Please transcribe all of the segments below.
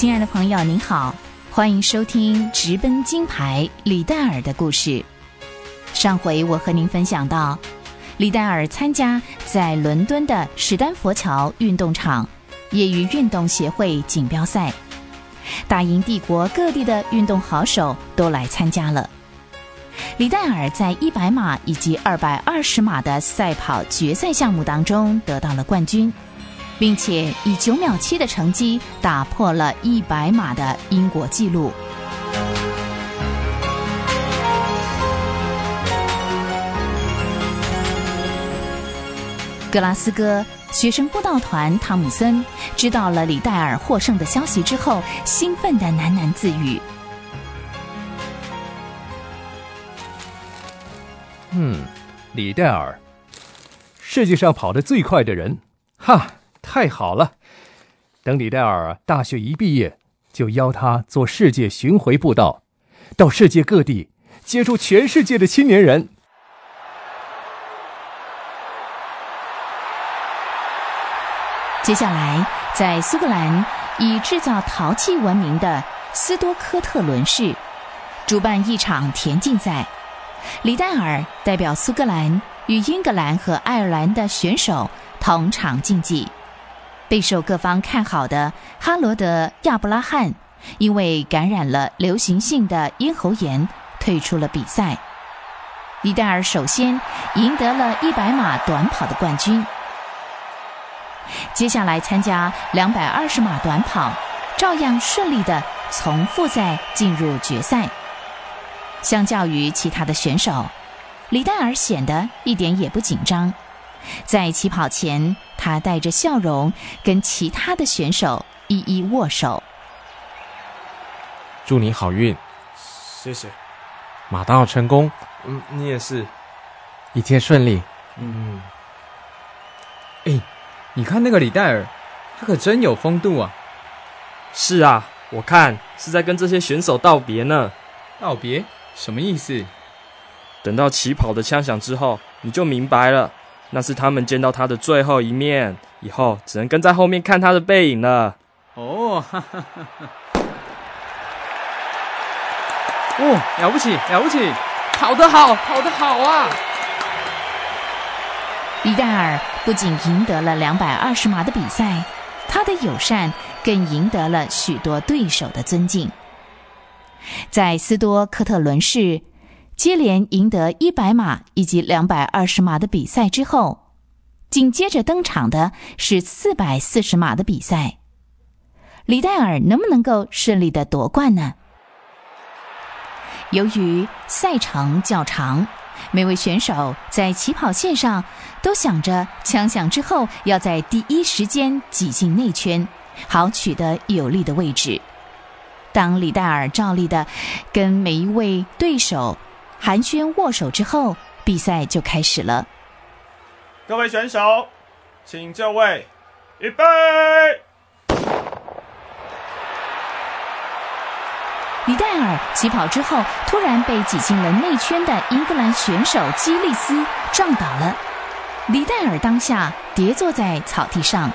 亲爱的朋友，您好，欢迎收听直奔金牌李戴尔的故事。上回我和您分享到，李戴尔参加在伦敦的史丹佛桥运动场业余运动协会锦标赛，大英帝国各地的运动好手都来参加了。李戴尔在一百码以及二百二十码的赛跑决赛项目当中得到了冠军。并且以九秒七的成绩打破了一百码的英国纪录。格拉斯哥学生布道团汤姆森知道了李戴尔获胜的消息之后，兴奋的喃喃自语：“嗯，李戴尔，世界上跑得最快的人，哈！”太好了！等李戴尔大学一毕业，就邀他做世界巡回步道，到世界各地接触全世界的青年人。接下来，在苏格兰以制造陶器闻名的斯多科特伦市，主办一场田径赛。李戴尔代表苏格兰与英格兰和爱尔兰的选手同场竞技。备受各方看好的哈罗德·亚布拉罕，因为感染了流行性的咽喉炎，退出了比赛。李戴尔首先赢得了一百码短跑的冠军，接下来参加两百二十码短跑，照样顺利的从复赛进入决赛。相较于其他的选手，李戴尔显得一点也不紧张。在起跑前，他带着笑容跟其他的选手一一握手。祝你好运，谢谢。马到成功，嗯，你也是，一切顺利。嗯。哎，你看那个李戴尔，他可真有风度啊。是啊，我看是在跟这些选手道别呢。道别？什么意思？等到起跑的枪响之后，你就明白了。那是他们见到他的最后一面，以后只能跟在后面看他的背影了。哦，哈哈哈哈！哦，了不起，了不起，跑得好，跑得好啊！李戴尔不仅赢得了两百二十码的比赛，他的友善更赢得了许多对手的尊敬。在斯多克特伦市。接连赢得一百码以及两百二十码的比赛之后，紧接着登场的是四百四十码的比赛。李戴尔能不能够顺利的夺冠呢？由于赛程较长，每位选手在起跑线上都想着枪响之后要在第一时间挤进内圈，好取得有利的位置。当李戴尔照例的跟每一位对手。寒暄握手之后，比赛就开始了。各位选手，请就位，预备。李戴尔起跑之后，突然被挤进了内圈的英格兰选手基利斯撞倒了。李戴尔当下跌坐在草地上，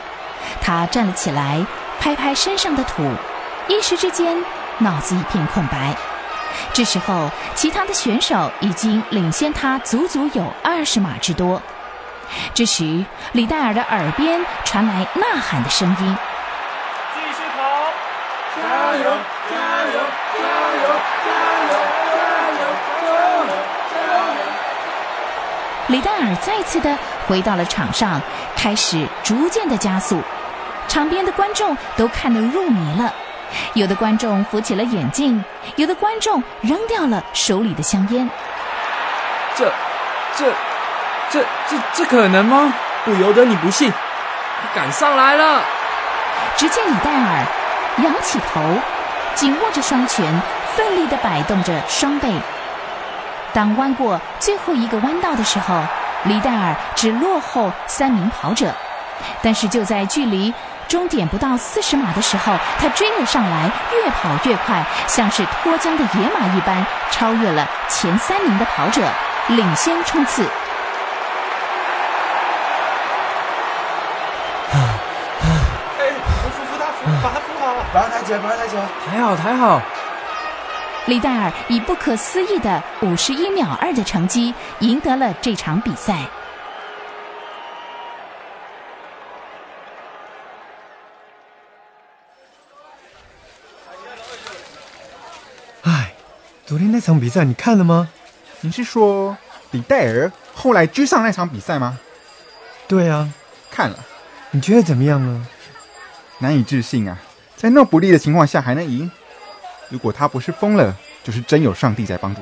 他站了起来，拍拍身上的土，一时之间脑子一片空白。这时候，其他的选手已经领先他足足有二十码之多。这时，李戴尔的耳边传来呐喊的声音：“继续跑，加油，加油，加油，加油，加油，加油，加油！”李戴尔再次的回到了场上，开始逐渐的加速。场边的观众都看得入迷了。有的观众扶起了眼镜，有的观众扔掉了手里的香烟。这、这、这、这、这可能吗？不由得你不信。他赶上来了！只见李戴尔仰起头，紧握着双拳，奋力地摆动着双臂。当弯过最后一个弯道的时候，李戴尔只落后三名跑者，但是就在距离。终点不到四十码的时候，他追了上来，越跑越快，像是脱缰的野马一般，超越了前三名的跑者，领先冲刺。哎，扶扶他，扶把他扶好。把他抬起来，把他抬起来。抬好，抬好。李戴尔以不可思议的五十一秒二的成绩赢得了这场比赛。昨天那场比赛你看了吗？你是说李戴尔后来追上那场比赛吗？对啊，看了。你觉得怎么样呢？难以置信啊，在那不利的情况下还能赢。如果他不是疯了，就是真有上帝在帮助。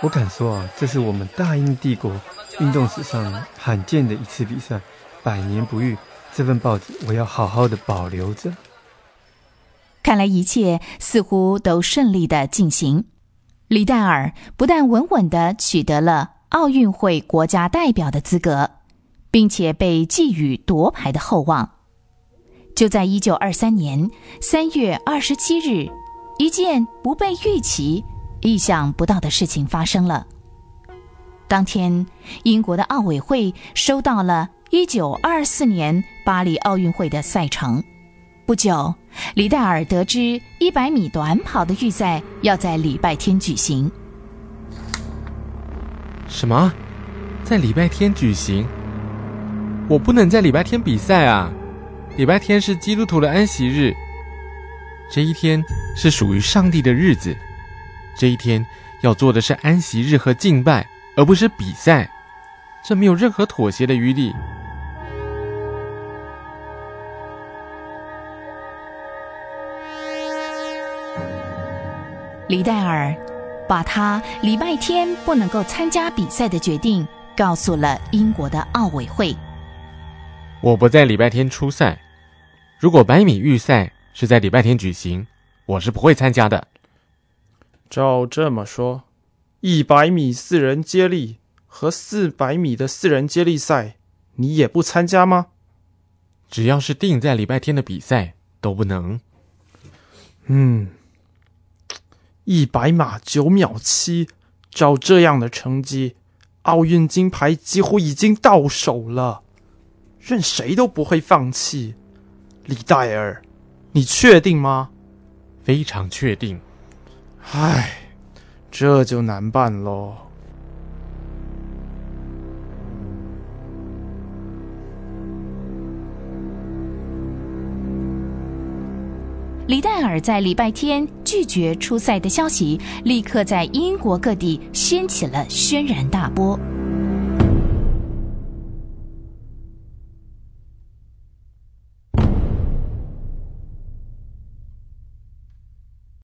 我敢说啊，这是我们大英帝国运动史上罕见的一次比赛，百年不遇。这份报纸我要好好的保留着。看来一切似乎都顺利的进行。李戴尔不但稳稳的取得了奥运会国家代表的资格，并且被寄予夺牌的厚望。就在一九二三年三月二十七日。一件不被预期、意想不到的事情发生了。当天，英国的奥委会收到了1924年巴黎奥运会的赛程。不久，李戴尔得知100米短跑的预赛要在礼拜天举行。什么？在礼拜天举行？我不能在礼拜天比赛啊！礼拜天是基督徒的安息日。这一天是属于上帝的日子，这一天要做的是安息日和敬拜，而不是比赛。这没有任何妥协的余地。李戴尔把他礼拜天不能够参加比赛的决定告诉了英国的奥委会。我不在礼拜天出赛，如果百米预赛。是在礼拜天举行，我是不会参加的。照这么说，一百米四人接力和四百米的四人接力赛，你也不参加吗？只要是定在礼拜天的比赛都不能。嗯，一百码九秒七，照这样的成绩，奥运金牌几乎已经到手了，任谁都不会放弃。李戴尔。你确定吗？非常确定。唉，这就难办喽。李戴尔在礼拜天拒绝出赛的消息，立刻在英国各地掀起了轩然大波。